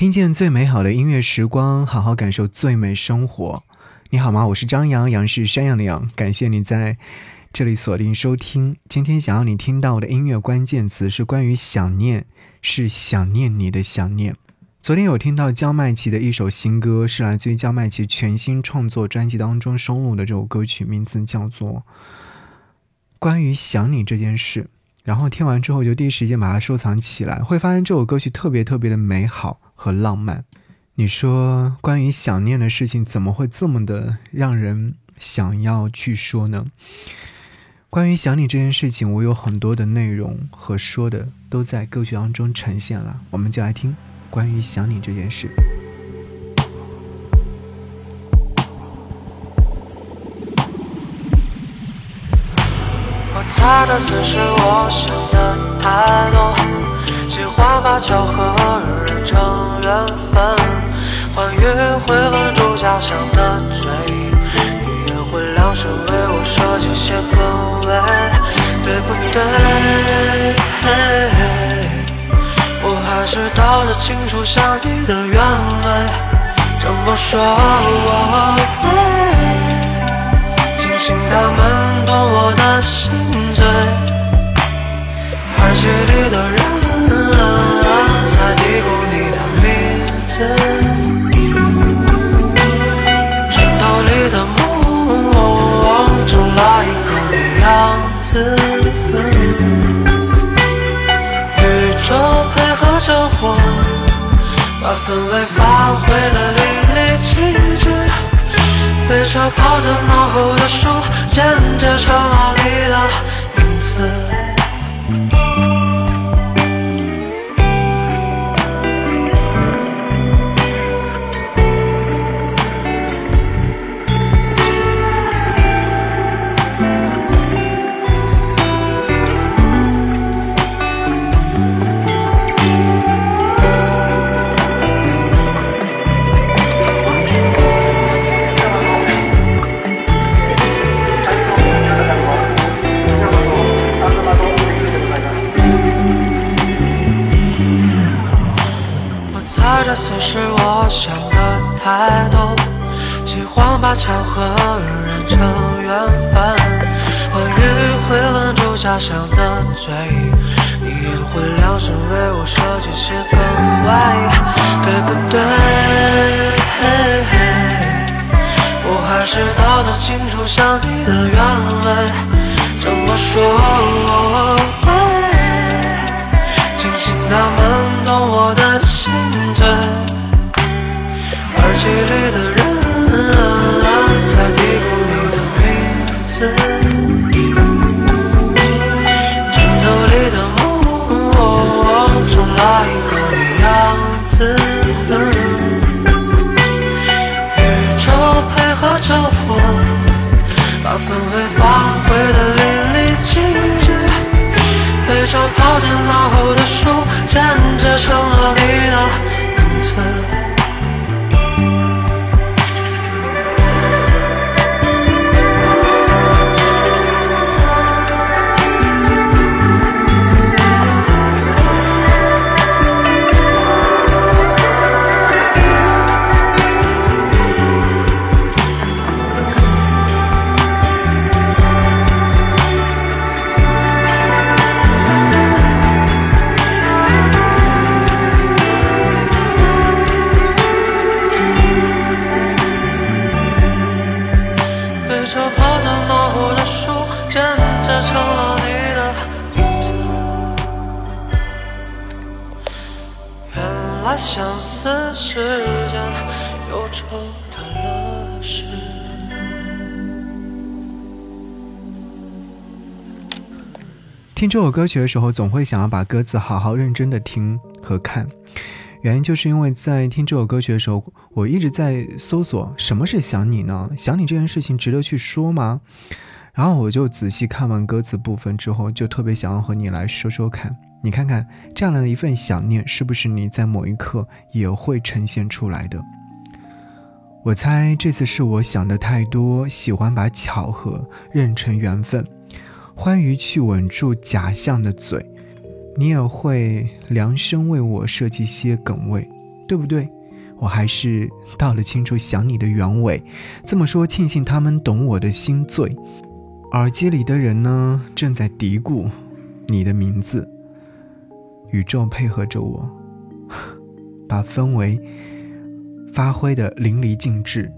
听见最美好的音乐时光，好好感受最美生活。你好吗？我是张扬，杨是山羊的羊。感谢你在这里锁定收听。今天想要你听到的音乐关键词是关于想念，是想念你的想念。昨天有听到焦麦琪的一首新歌，是来自于焦麦琪全新创作专辑当中收录的这首歌曲，名字叫做《关于想你这件事》。然后听完之后，就第一时间把它收藏起来，会发现这首歌曲特别特别的美好和浪漫。你说关于想念的事情，怎么会这么的让人想要去说呢？关于想你这件事情，我有很多的内容和说的都在歌曲当中呈现了，我们就来听关于想你这件事。我猜的只是我想的太多，喜欢把巧合认成缘分，欢愉会吻住假想的嘴，你也会量身为我设计些更味，对不对？我还是道得清楚想你的原委，这么说我，庆幸他们懂我的心。耳机里的人在嘀咕你的名字，枕头里的梦中来一个你样子，宇宙配合着我，把氛围发挥的淋漓尽致，背着泡在脑后的书，渐渐成了你的名字。巧合认成缘分，欢愉会吻住假想的嘴，你也会量身为我设计些更外，对不对？我还是道得清楚想你的原委，这么说，庆幸他们懂我的心醉。耳机里的人啊。在嘀咕你的名字，枕头里的梦中来一个你样子，宇宙配合着我，把氛围发挥的淋漓尽致，被着泡在脑后的书，渐渐成了你的名字。听这首歌曲的时候，总会想要把歌词好好认真的听和看。原因就是因为在听这首歌曲的时候，我一直在搜索什么是想你呢？想你这件事情值得去说吗？然后我就仔细看完歌词部分之后，就特别想要和你来说说看。你看看这样的一份想念，是不是你在某一刻也会呈现出来的？我猜这次是我想的太多，喜欢把巧合认成缘分，欢愉去吻住假象的嘴，你也会量身为我设计些梗位，对不对？我还是道了清楚想你的原委。这么说，庆幸他们懂我的心醉。耳机里的人呢，正在嘀咕你的名字。宇宙配合着我，把氛围发挥的淋漓尽致。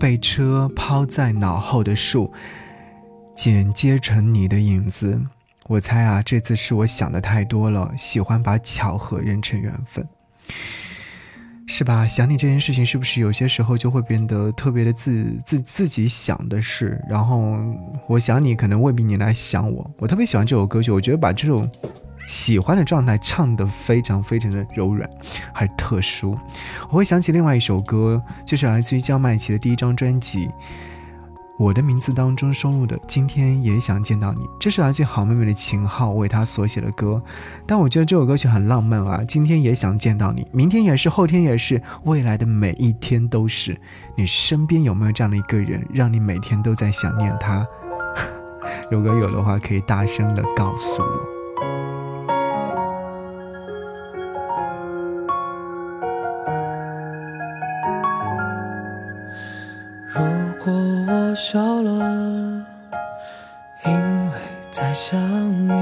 被车抛在脑后的树，剪接成你的影子。我猜啊，这次是我想的太多了，喜欢把巧合认成缘分。是吧？想你这件事情，是不是有些时候就会变得特别的自自自己想的事？然后我想你，可能未必你来想我。我特别喜欢这首歌曲，我觉得把这种喜欢的状态唱得非常非常的柔软，还特殊。我会想起另外一首歌，就是来自于江麦琪的第一张专辑。我的名字当中收录的《今天也想见到你》，这是来自好妹妹的秦昊为她所写的歌。但我觉得这首歌曲很浪漫啊！今天也想见到你，明天也是，后天也是，未来的每一天都是。你身边有没有这样的一个人，让你每天都在想念他？如果有的话，可以大声的告诉我。笑了，因为在想你。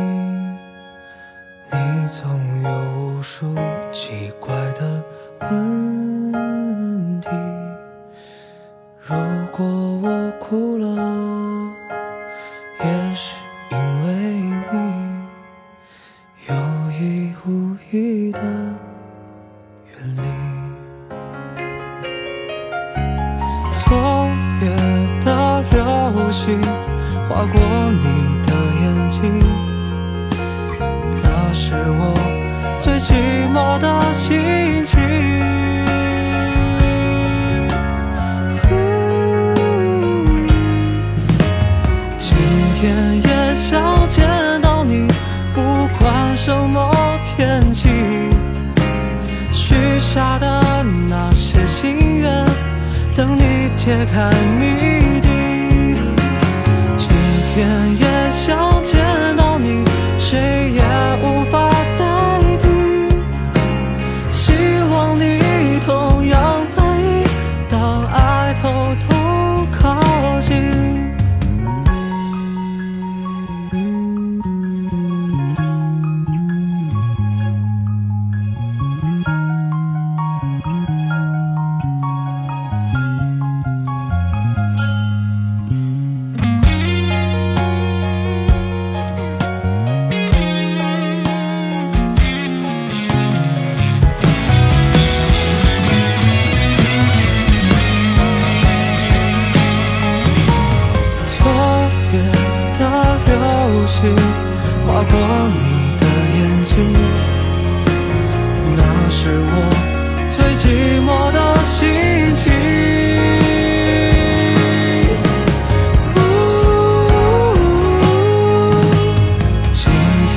你总有无数奇怪的问题。如果我哭了，天也想见到你，不管什么天气，许下的那些心愿，等你揭开谜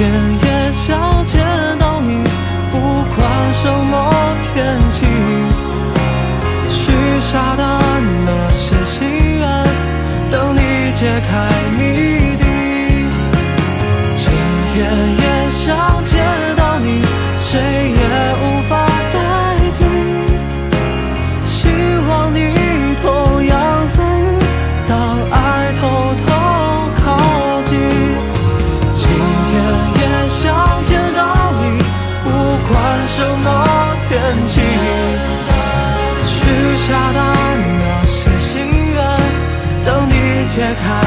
今你揭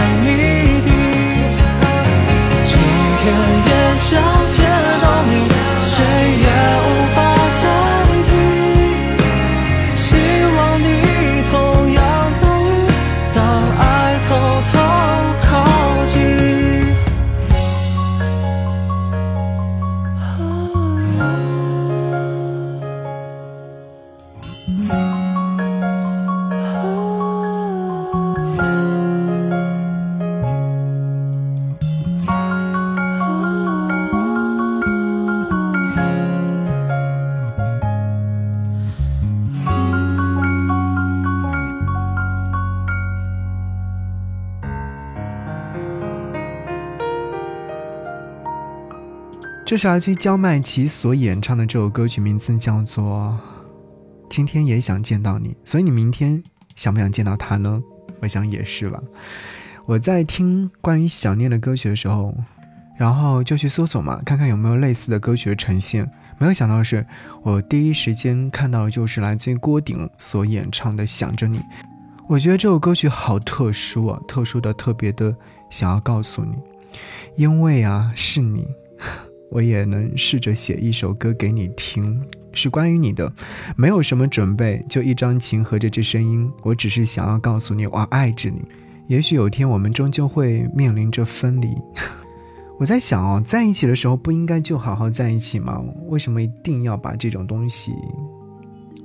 这是来自焦麦琪所演唱的这首歌曲，名字叫做今天也想见到你，所以你明天想不想见到他呢？我想也是吧。我在听关于想念的歌曲的时候，然后就去搜索嘛，看看有没有类似的歌曲的呈现。没有想到的是，我第一时间看到的就是来自于郭顶所演唱的《想着你》。我觉得这首歌曲好特殊啊，特殊的特别的想要告诉你，因为啊是你，我也能试着写一首歌给你听，是关于你的，没有什么准备，就一张琴和这声音，我只是想要告诉你，我爱着你。也许有天我们终究会面临着分离。我在想哦，在一起的时候不应该就好好在一起吗？为什么一定要把这种东西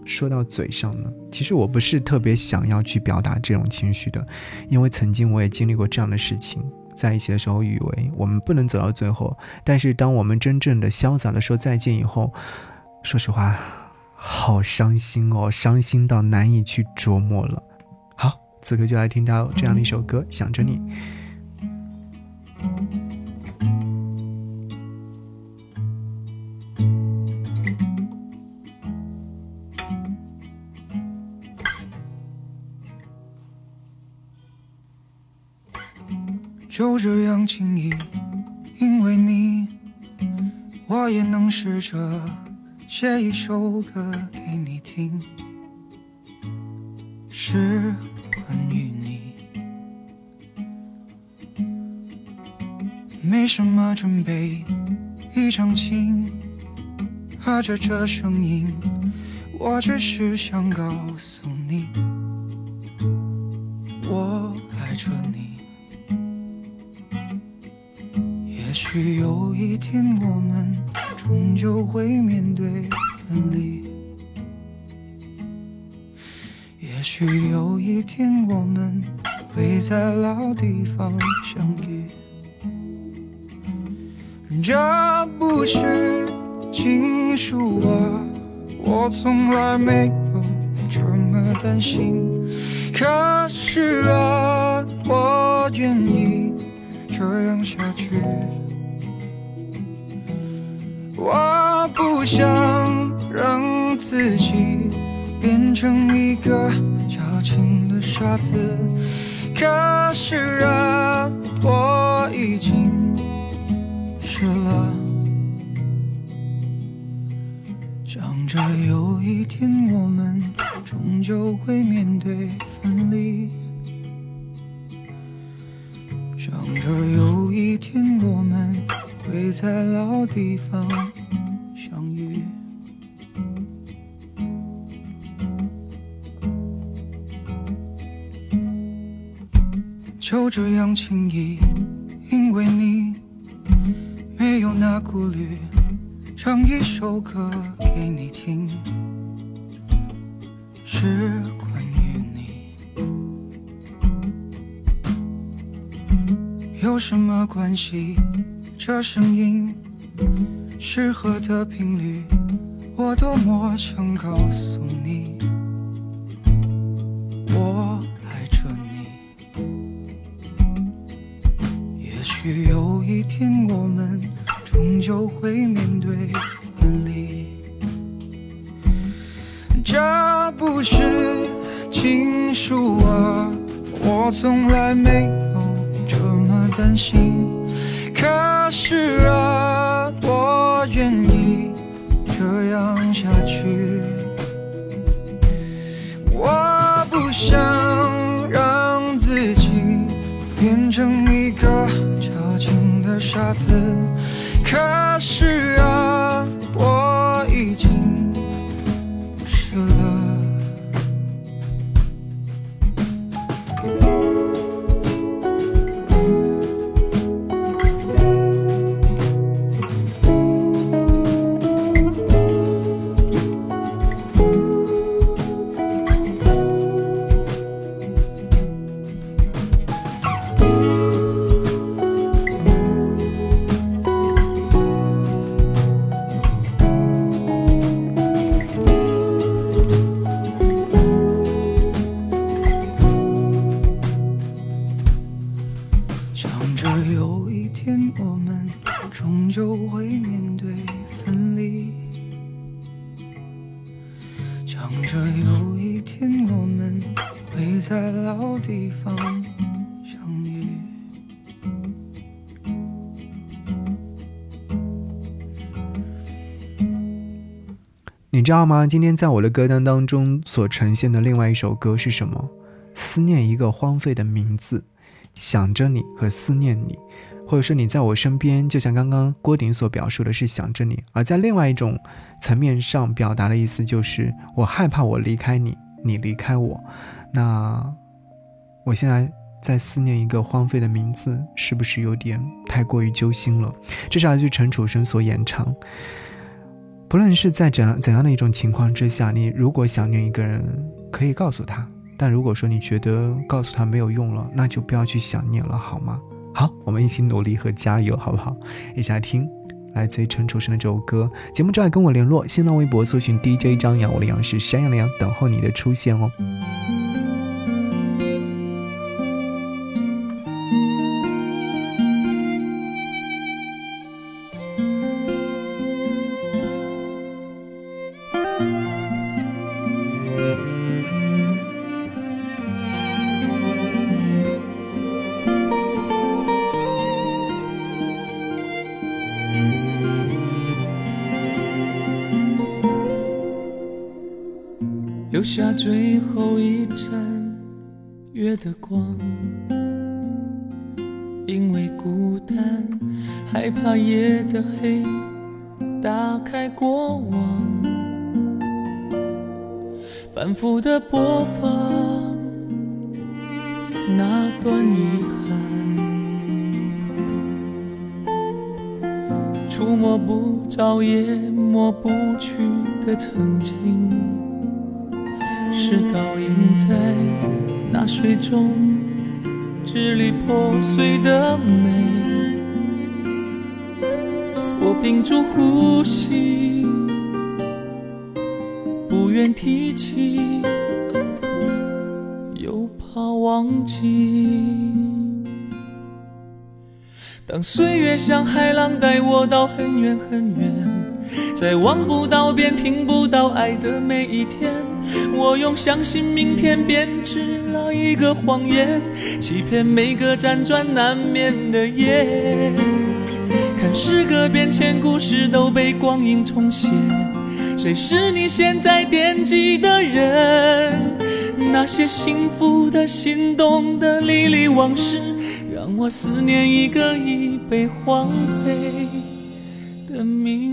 说到嘴上呢？其实我不是特别想要去表达这种情绪的，因为曾经我也经历过这样的事情。在一起的时候以为我们不能走到最后，但是当我们真正的潇洒的说再见以后，说实话，好伤心哦，伤心到难以去琢磨了。好，此刻就来听到这样的一首歌《想着你》。这样轻易，因为你，我也能试着写一首歌给你听，是关于你。没什么准备，一张琴和着这声音，我只是想告诉你，我爱着你。也许有一天我们终究会面对分离，也许有一天我们会在老地方相遇。这不是情书啊，我从来没有这么担心。可是啊，我愿意这样下去。我不想让自己变成一个矫情的傻子，可是啊，我已经湿了。想着有一天我们终究会面对分离，想着有一天我们。会在老地方就这样轻易，因为你没有那顾虑，唱一首歌给你听，是关于你，有什么关系？这声音适合的频率，我多么想告诉你，也许有一天我们终究会面对分离，这不是情书啊，我从来没有这么担心。情的着有一天我们终究会面对分离。想着有一天我们会在老地方相遇。你知道吗？今天在我的歌单当中所呈现的另外一首歌是什么？思念一个荒废的名字。想着你和思念你，或者说你在我身边，就像刚刚郭顶所表述的是想着你，而在另外一种层面上表达的意思就是我害怕我离开你，你离开我。那我现在在思念一个荒废的名字，是不是有点太过于揪心了？这是来自陈楚生所演唱。不论是在怎样怎样的一种情况之下，你如果想念一个人，可以告诉他；但如果说你觉得告诉他没有用了，那就不要去想念了，好吗？好，我们一起努力和加油，好不好？一起来听来自于陈楚生的这首歌。节目之外跟我联络，新浪微博搜寻 DJ 张扬，我的杨是山羊的羊，等候你的出现哦。留下最后一盏月的光，因为孤单，害怕夜的黑，打开过往，反复的播放那段遗憾，触摸不着也抹不去的曾经。是倒映在那水中支离破碎的美。我屏住呼吸，不愿提起，又怕忘记。当岁月像海浪带我到很远很远，在望不到边、听不到爱的每一天。我用相信明天编织了一个谎言，欺骗每个辗转难眠的夜。看时隔变迁，故事都被光阴重写。谁是你现在惦记的人？那些幸福的、心动的、历历往事，让我思念一个已被荒废的名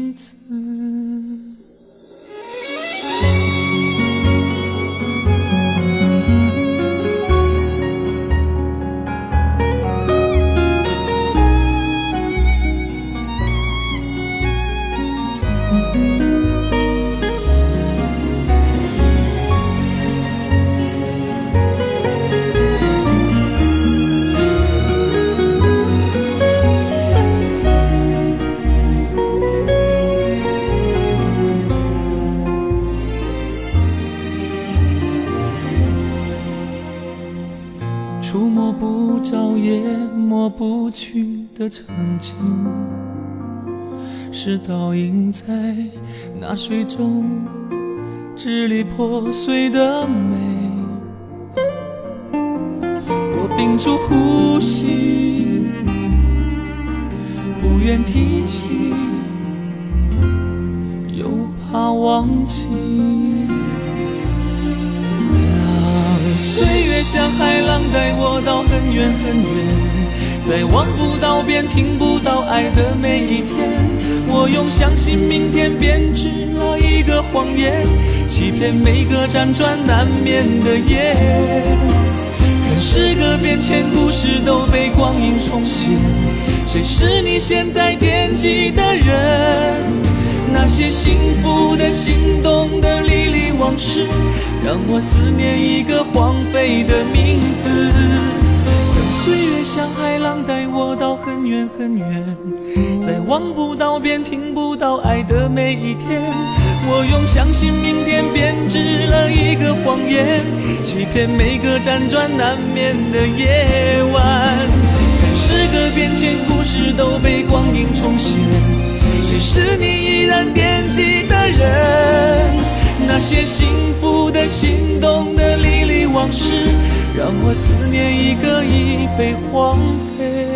那水中支离破碎的美。我屏住呼吸，不愿提起，又怕忘记。当岁月像海浪带我到很远很远，在望不到边、听不到爱的每一天，我用相信明天编织了一个谎言，欺骗每个辗转难眠的夜。看时隔变迁，故事都被光阴重写，谁是你现在惦记的人？那些幸福的、心动的、历历往事，让我思念一个荒废的名字。等岁月像浪带我到很远很远，在望不到边、听不到爱的每一天，我用相信明天编织了一个谎言，欺骗每个辗转难眠的夜晚。看时隔变迁，故事都被光阴重写。谁是你依然惦记的人？那些幸福的、心动的、历历往事，让我思念一个已被荒废